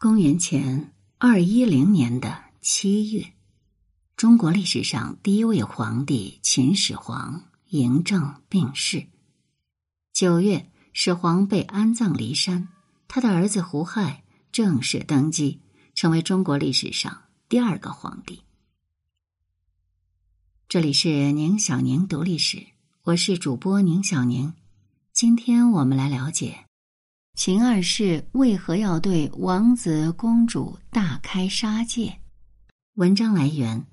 公元前二一零年的七月，中国历史上第一位皇帝秦始皇嬴政病逝。九月，始皇被安葬骊山，他的儿子胡亥正式登基，成为中国历史上第二个皇帝。这里是宁小宁读历史，我是主播宁小宁，今天我们来了解。秦二世为何要对王子公主大开杀戒？文章来源：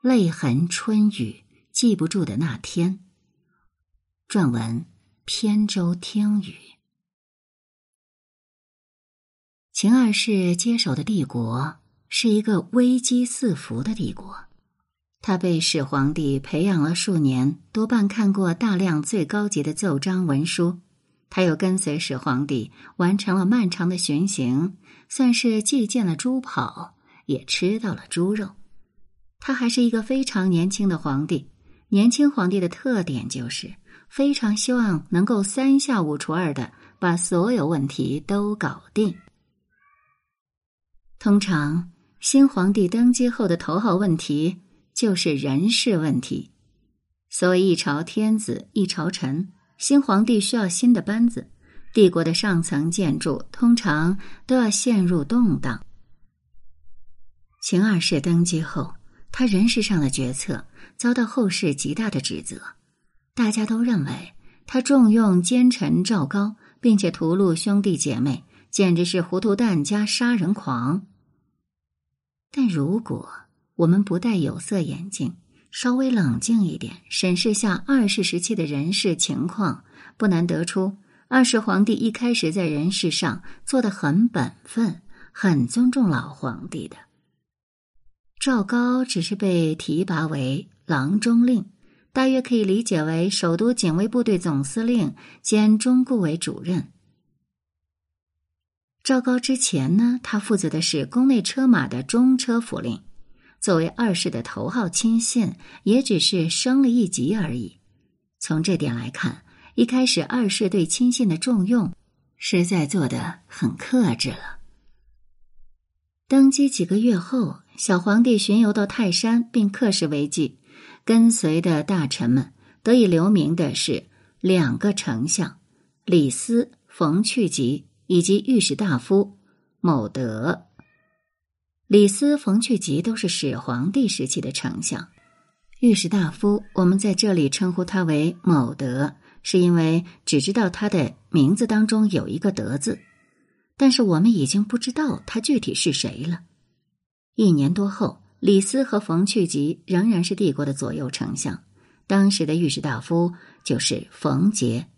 泪痕春雨记不住的那天。撰文：扁舟听雨。秦二世接手的帝国是一个危机四伏的帝国，他被始皇帝培养了数年，多半看过大量最高级的奏章文书。他又跟随始皇帝完成了漫长的巡行，算是既见了猪跑，也吃到了猪肉。他还是一个非常年轻的皇帝。年轻皇帝的特点就是非常希望能够三下五除二的把所有问题都搞定。通常，新皇帝登基后的头号问题就是人事问题。所谓一朝天子一朝臣。新皇帝需要新的班子，帝国的上层建筑通常都要陷入动荡。秦二世登基后，他人事上的决策遭到后世极大的指责，大家都认为他重用奸臣赵高，并且屠戮兄弟姐妹，简直是糊涂蛋加杀人狂。但如果我们不戴有色眼镜，稍微冷静一点，审视下二世时期的人事情况，不难得出，二世皇帝一开始在人事上做的很本分，很尊重老皇帝的。赵高只是被提拔为郎中令，大约可以理解为首都警卫部队总司令兼中顾委主任。赵高之前呢，他负责的是宫内车马的中车府令。作为二世的头号亲信，也只是升了一级而已。从这点来看，一开始二世对亲信的重用，实在做得很克制了。登基几个月后，小皇帝巡游到泰山，并刻石为记，跟随的大臣们得以留名的是两个丞相李斯、冯去疾以及御史大夫某德。李斯、冯去疾都是始皇帝时期的丞相，御史大夫，我们在这里称呼他为某德，是因为只知道他的名字当中有一个“德”字，但是我们已经不知道他具体是谁了。一年多后，李斯和冯去疾仍然是帝国的左右丞相，当时的御史大夫就是冯杰。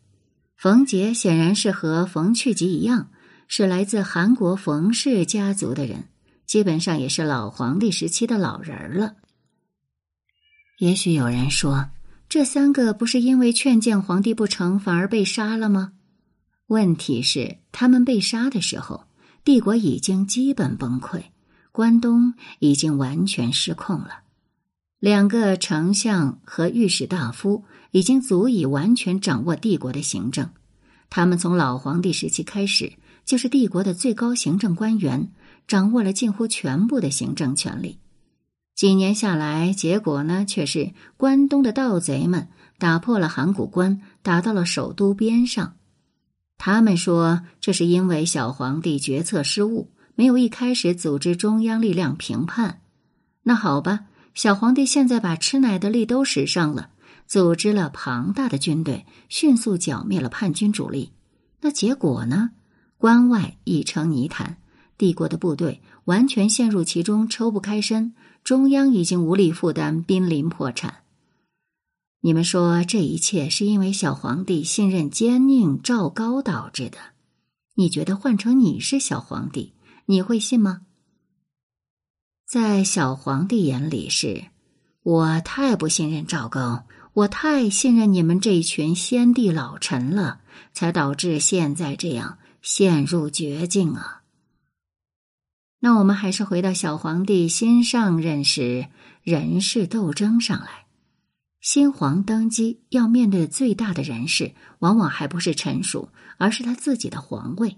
冯杰显然是和冯去疾一样，是来自韩国冯氏家族的人。基本上也是老皇帝时期的老人了。也许有人说，这三个不是因为劝谏皇帝不成，反而被杀了吗？问题是，他们被杀的时候，帝国已经基本崩溃，关东已经完全失控了。两个丞相和御史大夫已经足以完全掌握帝国的行政，他们从老皇帝时期开始就是帝国的最高行政官员。掌握了近乎全部的行政权力，几年下来，结果呢却是关东的盗贼们打破了函谷关，打到了首都边上。他们说这是因为小皇帝决策失误，没有一开始组织中央力量平叛。那好吧，小皇帝现在把吃奶的力都使上了，组织了庞大的军队，迅速剿灭了叛军主力。那结果呢？关外已成泥潭。帝国的部队完全陷入其中，抽不开身。中央已经无力负担，濒临破产。你们说这一切是因为小皇帝信任奸佞赵高导致的？你觉得换成你是小皇帝，你会信吗？在小皇帝眼里，是我太不信任赵高，我太信任你们这一群先帝老臣了，才导致现在这样陷入绝境啊！那我们还是回到小皇帝新上任时人事斗争上来。新皇登基要面对最大的人事，往往还不是臣属，而是他自己的皇位。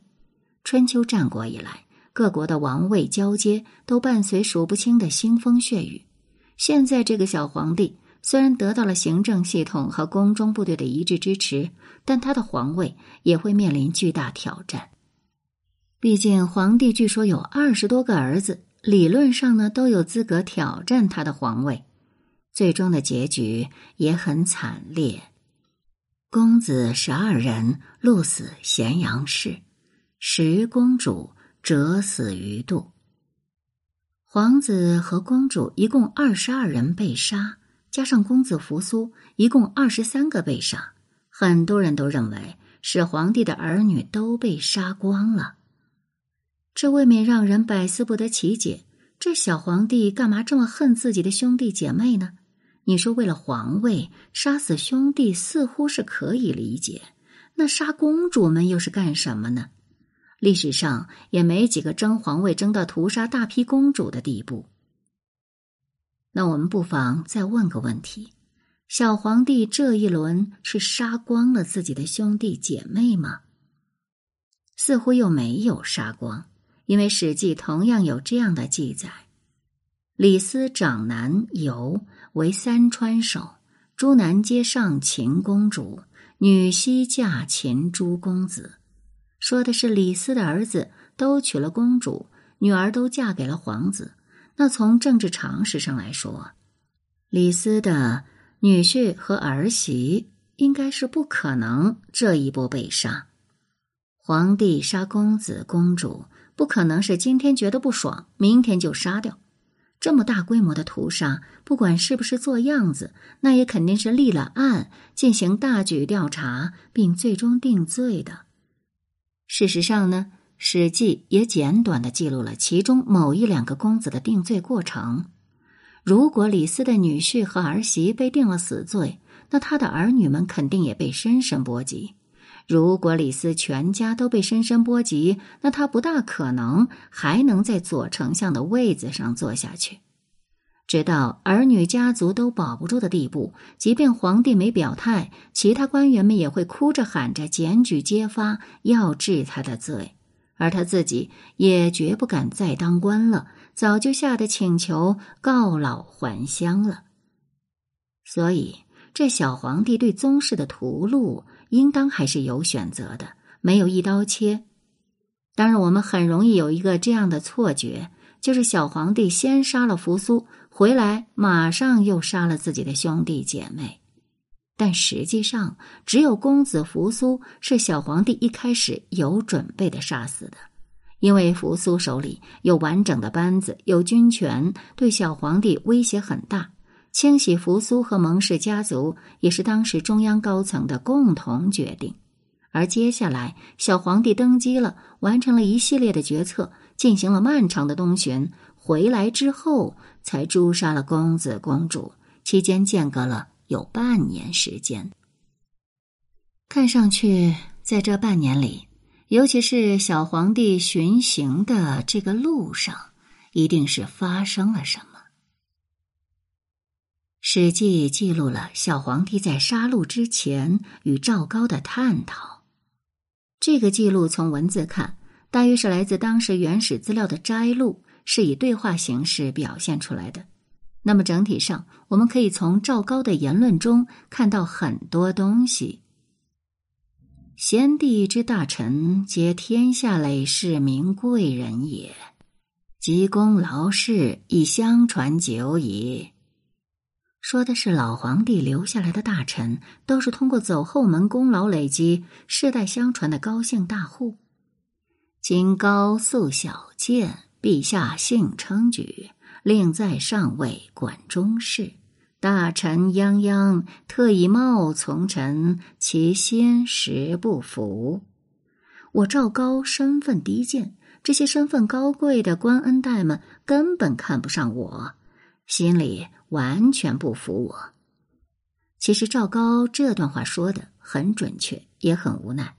春秋战国以来，各国的王位交接都伴随数不清的腥风血雨。现在这个小皇帝虽然得到了行政系统和宫中部队的一致支持，但他的皇位也会面临巨大挑战。毕竟，皇帝据说有二十多个儿子，理论上呢都有资格挑战他的皇位。最终的结局也很惨烈，公子十二人戮死咸阳市，十公主折死于度。皇子和公主一共二十二人被杀，加上公子扶苏，一共二十三个被杀。很多人都认为是皇帝的儿女都被杀光了。这未免让人百思不得其解。这小皇帝干嘛这么恨自己的兄弟姐妹呢？你说为了皇位杀死兄弟似乎是可以理解，那杀公主们又是干什么呢？历史上也没几个争皇位争到屠杀大批公主的地步。那我们不妨再问个问题：小皇帝这一轮是杀光了自己的兄弟姐妹吗？似乎又没有杀光。因为《史记》同样有这样的记载：李斯长男游为三川守，诸男皆上秦公主，女西嫁秦诸公子。说的是李斯的儿子都娶了公主，女儿都嫁给了皇子。那从政治常识上来说，李斯的女婿和儿媳应该是不可能这一波被杀。皇帝杀公子公主。不可能是今天觉得不爽，明天就杀掉。这么大规模的屠杀，不管是不是做样子，那也肯定是立了案，进行大举调查，并最终定罪的。事实上呢，《史记》也简短的记录了其中某一两个公子的定罪过程。如果李斯的女婿和儿媳被定了死罪，那他的儿女们肯定也被深深波及。如果李斯全家都被深深波及，那他不大可能还能在左丞相的位子上坐下去。直到儿女家族都保不住的地步，即便皇帝没表态，其他官员们也会哭着喊着检举揭发，要治他的罪，而他自己也绝不敢再当官了，早就吓得请求告老还乡了。所以，这小皇帝对宗室的屠戮。应当还是有选择的，没有一刀切。当然，我们很容易有一个这样的错觉，就是小皇帝先杀了扶苏，回来马上又杀了自己的兄弟姐妹。但实际上，只有公子扶苏是小皇帝一开始有准备的杀死的，因为扶苏手里有完整的班子，有军权，对小皇帝威胁很大。清洗扶苏和蒙氏家族也是当时中央高层的共同决定，而接下来小皇帝登基了，完成了一系列的决策，进行了漫长的东巡，回来之后才诛杀了公子公主，期间间隔了有半年时间。看上去，在这半年里，尤其是小皇帝巡行的这个路上，一定是发生了什么。《史记》记录了小皇帝在杀戮之前与赵高的探讨。这个记录从文字看，大约是来自当时原始资料的摘录，是以对话形式表现出来的。那么整体上，我们可以从赵高的言论中看到很多东西。先帝之大臣，皆天下累世名贵人也，及功劳事，亦相传久矣。说的是老皇帝留下来的大臣，都是通过走后门功劳累积、世代相传的高姓大户。今高素小见，陛下幸称举，令在上位管中事，大臣泱泱，特以冒从臣，其心实不服。我赵高身份低贱，这些身份高贵的官恩代们根本看不上我，心里。完全不服我。其实赵高这段话说的很准确，也很无奈。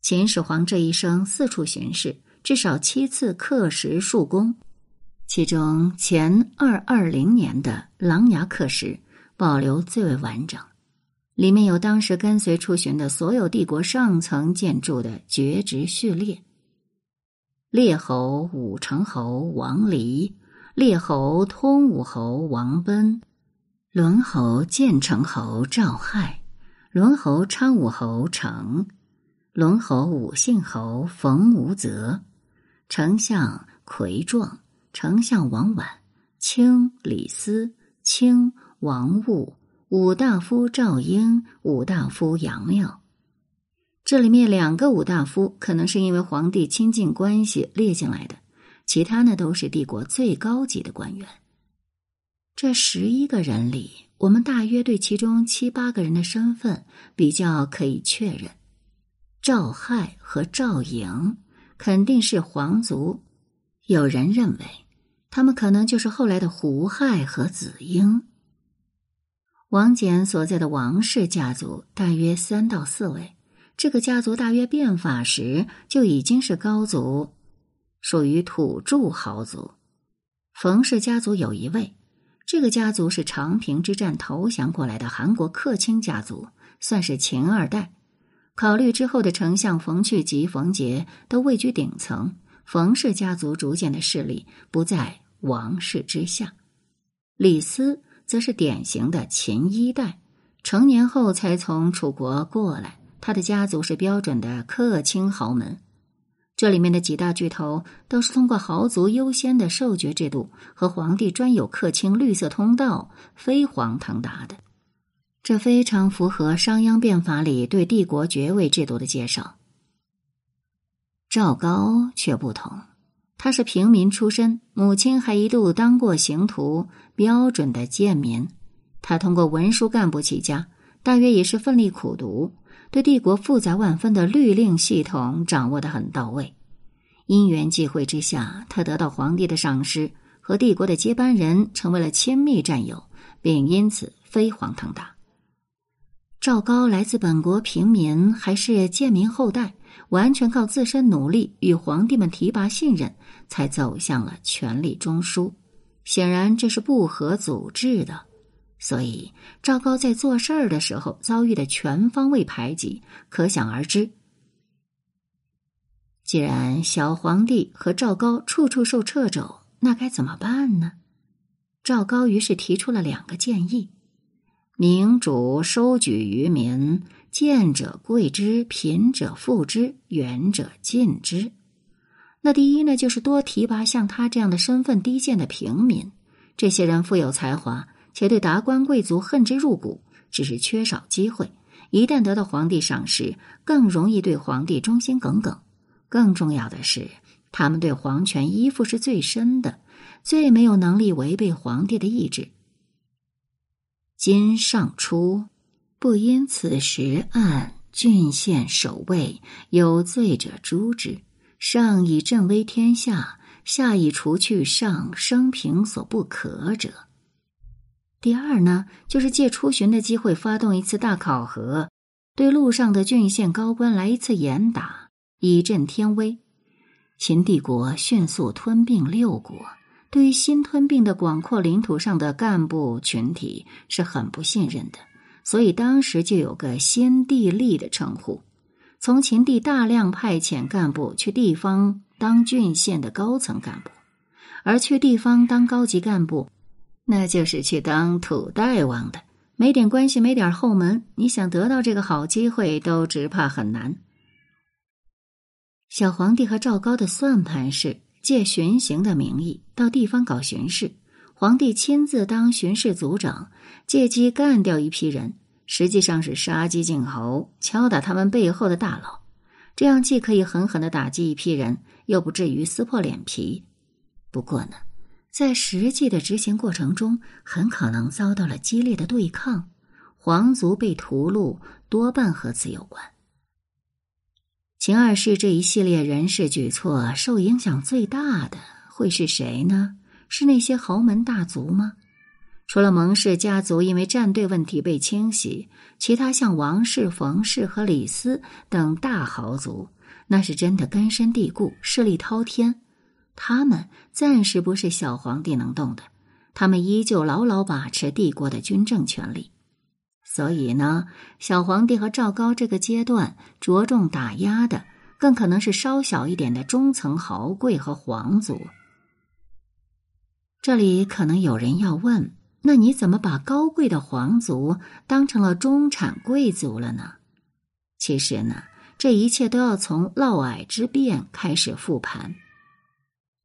秦始皇这一生四处巡视，至少七次刻石述功，其中前二二零年的琅琊刻石保留最为完整，里面有当时跟随出巡的所有帝国上层建筑的绝职序列。列侯武成侯王离，列侯通武侯王奔，伦侯建成侯赵亥，伦侯昌武侯成，伦侯武信侯冯无泽，丞相魁壮，丞相王绾，卿李斯，卿王务，武大夫赵婴，武大夫杨庙。这里面两个武大夫可能是因为皇帝亲近关系列进来的，其他呢都是帝国最高级的官员。这十一个人里，我们大约对其中七八个人的身份比较可以确认。赵亥和赵颖肯定是皇族，有人认为他们可能就是后来的胡亥和子婴。王翦所在的王氏家族大约三到四位。这个家族大约变法时就已经是高族，属于土著豪族。冯氏家族有一位，这个家族是长平之战投降过来的韩国客卿家族，算是秦二代。考虑之后的丞相冯去及、冯杰都位居顶层，冯氏家族逐渐的势力不在王室之下。李斯则是典型的秦一代，成年后才从楚国过来。他的家族是标准的客卿豪门，这里面的几大巨头都是通过豪族优先的授爵制度和皇帝专有客卿绿色通道飞黄腾达的，这非常符合商鞅变法里对帝国爵位制度的介绍。赵高却不同，他是平民出身，母亲还一度当过刑徒，标准的贱民。他通过文书干部起家，大约也是奋力苦读。对帝国复杂万分的律令系统掌握的很到位，因缘际会之下，他得到皇帝的赏识，和帝国的接班人成为了亲密战友，并因此飞黄腾达。赵高来自本国平民，还是贱民后代，完全靠自身努力与皇帝们提拔信任，才走向了权力中枢。显然，这是不合组织的。所以，赵高在做事儿的时候遭遇的全方位排挤，可想而知。既然小皇帝和赵高处处受掣肘，那该怎么办呢？赵高于是提出了两个建议：明主收举于民，贱者贵之，贫者富之，远者近之。那第一呢，就是多提拔像他这样的身份低贱的平民，这些人富有才华。且对达官贵族恨之入骨，只是缺少机会。一旦得到皇帝赏识，更容易对皇帝忠心耿耿。更重要的是，他们对皇权依附是最深的，最没有能力违背皇帝的意志。今上初，不因此时按郡县守卫有罪者诛之。上以镇威天下，下以除去上生平所不可者。第二呢，就是借出巡的机会发动一次大考核，对路上的郡县高官来一次严打，以振天威。秦帝国迅速吞并六国，对于新吞并的广阔领土上的干部群体是很不信任的，所以当时就有个“先帝立”的称呼。从秦帝大量派遣干部去地方当郡县的高层干部，而去地方当高级干部。那就是去当土大王的，没点关系，没点后门，你想得到这个好机会，都只怕很难。小皇帝和赵高的算盘是借巡行的名义到地方搞巡视，皇帝亲自当巡视组长，借机干掉一批人，实际上是杀鸡儆猴，敲打他们背后的大佬。这样既可以狠狠的打击一批人，又不至于撕破脸皮。不过呢。在实际的执行过程中，很可能遭到了激烈的对抗，皇族被屠戮多半和此有关。秦二世这一系列人事举措受影响最大的会是谁呢？是那些豪门大族吗？除了蒙氏家族因为战队问题被清洗，其他像王氏、冯氏和李斯等大豪族，那是真的根深蒂固，势力滔天。他们暂时不是小皇帝能动的，他们依旧牢牢把持帝国的军政权力。所以呢，小皇帝和赵高这个阶段着重打压的，更可能是稍小一点的中层豪贵和皇族。这里可能有人要问：那你怎么把高贵的皇族当成了中产贵族了呢？其实呢，这一切都要从嫪毐之变开始复盘。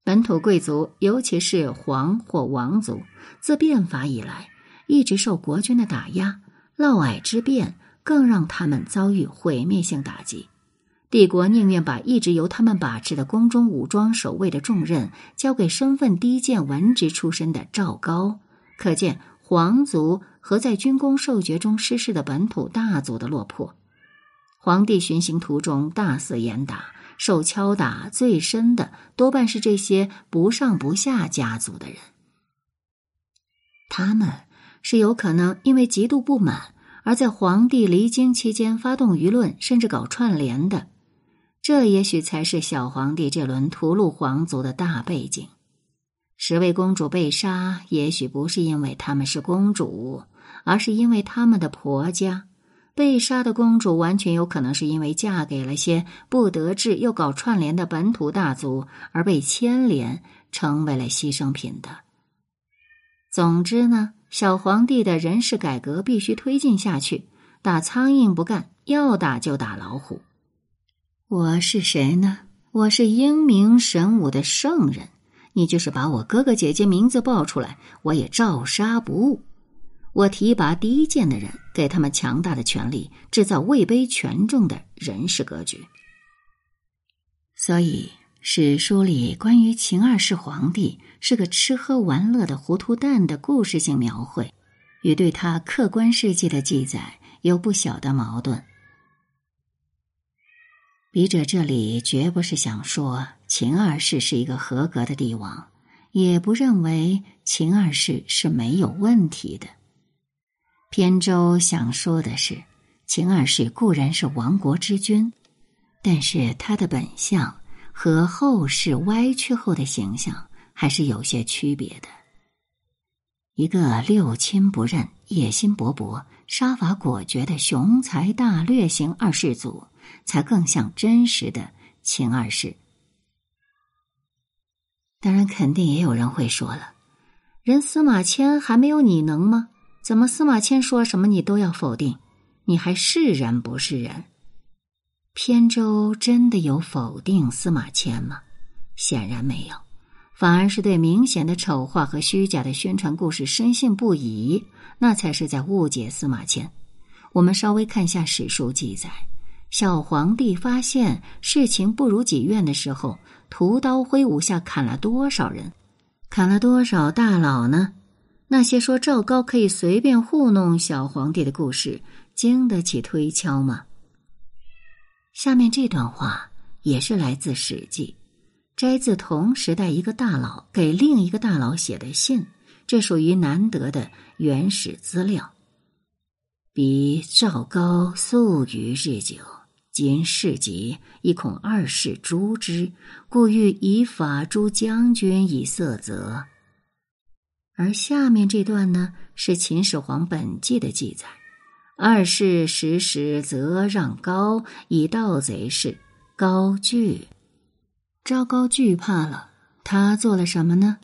本土贵族，尤其是皇或王族，自变法以来一直受国君的打压。嫪毐之变更让他们遭遇毁灭性打击。帝国宁愿把一直由他们把持的宫中武装守卫的重任交给身份低贱、文职出身的赵高。可见皇族和在军功授爵中失势的本土大族的落魄。皇帝巡行途中大肆严打。受敲打最深的多半是这些不上不下家族的人，他们是有可能因为极度不满而在皇帝离京期间发动舆论，甚至搞串联的。这也许才是小皇帝这轮屠戮皇族的大背景。十位公主被杀，也许不是因为他们是公主，而是因为他们的婆家。被杀的公主完全有可能是因为嫁给了些不得志又搞串联的本土大族而被牵连，成为了牺牲品的。总之呢，小皇帝的人事改革必须推进下去。打苍蝇不干，要打就打老虎。我是谁呢？我是英明神武的圣人。你就是把我哥哥姐姐名字报出来，我也照杀不误。我提拔第一剑的人，给他们强大的权力，制造位卑权重的人事格局。所以史书里关于秦二世皇帝是个吃喝玩乐的糊涂蛋的故事性描绘，与对他客观事迹的记载有不小的矛盾。笔者这里绝不是想说秦二世是一个合格的帝王，也不认为秦二世是没有问题的。扁舟想说的是，秦二世固然是亡国之君，但是他的本相和后世歪曲后的形象还是有些区别的。一个六亲不认、野心勃勃、杀伐果决的雄才大略型二世祖，才更像真实的秦二世。当然，肯定也有人会说了，人司马迁还没有你能吗？怎么司马迁说什么你都要否定？你还是人不是人？扁舟真的有否定司马迁吗？显然没有，反而是对明显的丑化和虚假的宣传故事深信不疑，那才是在误解司马迁。我们稍微看一下史书记载：小皇帝发现事情不如己愿的时候，屠刀挥舞下砍了多少人，砍了多少大佬呢？那些说赵高可以随便糊弄小皇帝的故事，经得起推敲吗？下面这段话也是来自《史记》，摘自同时代一个大佬给另一个大佬写的信，这属于难得的原始资料。彼赵高素于日久，今事急，亦恐二世诛之，故欲以法诛将军以色责。而下面这段呢，是《秦始皇本纪》的记载：二世时时则让高以盗贼事，高惧，赵高惧怕了。他做了什么呢？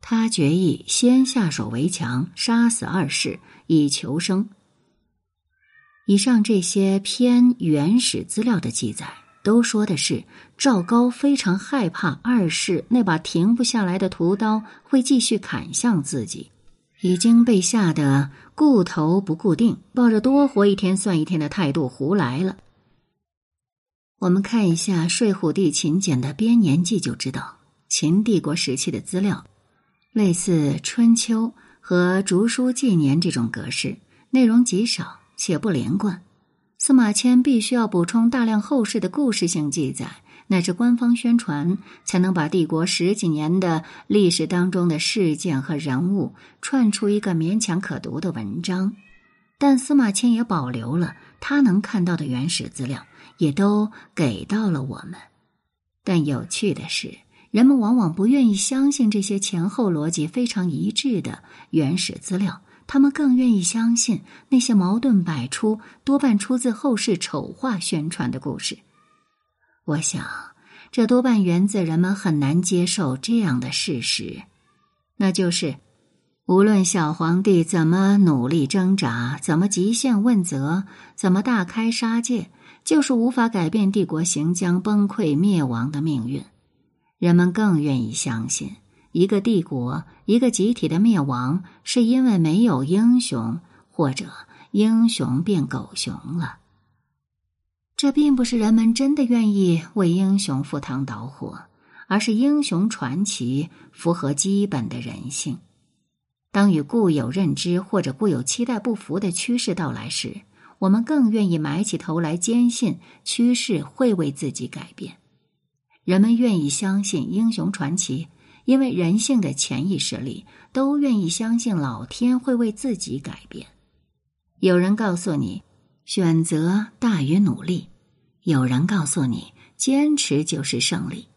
他决意先下手为强，杀死二世以求生。以上这些偏原始资料的记载。都说的是赵高非常害怕二世那把停不下来的屠刀会继续砍向自己，已经被吓得固头不固定，抱着多活一天算一天的态度胡来了。我们看一下《睡虎地秦简》的编年记就知道，秦帝国时期的资料类似《春秋》和《竹书纪年》这种格式，内容极少且不连贯。司马迁必须要补充大量后世的故事性记载，乃至官方宣传，才能把帝国十几年的历史当中的事件和人物串出一个勉强可读的文章。但司马迁也保留了他能看到的原始资料，也都给到了我们。但有趣的是，人们往往不愿意相信这些前后逻辑非常一致的原始资料。他们更愿意相信那些矛盾百出、多半出自后世丑化宣传的故事。我想，这多半源自人们很难接受这样的事实，那就是，无论小皇帝怎么努力挣扎，怎么极限问责，怎么大开杀戒，就是无法改变帝国行将崩溃灭亡的命运。人们更愿意相信，一个帝国、一个集体的灭亡，是因为没有英雄，或者英雄变狗熊了。这并不是人们真的愿意为英雄赴汤蹈火，而是英雄传奇符合基本的人性。当与固有认知或者固有期待不符的趋势到来时，我们更愿意埋起头来坚信趋势会为自己改变。人们愿意相信英雄传奇，因为人性的潜意识里都愿意相信老天会为自己改变。有人告诉你。选择大于努力，有人告诉你坚持就是胜利，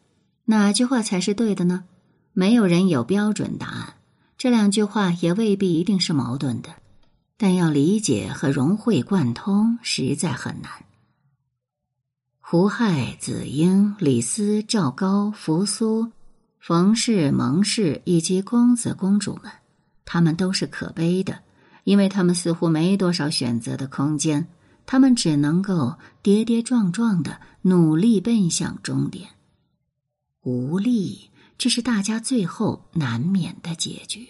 哪句话才是对的呢？没有人有标准答案，这两句话也未必一定是矛盾的，但要理解和融会贯通实在很难。胡亥、子婴、李斯、赵高、扶苏、冯氏、蒙氏以及公子公主们，他们都是可悲的，因为他们似乎没多少选择的空间。他们只能够跌跌撞撞的努力奔向终点，无力，这是大家最后难免的结局。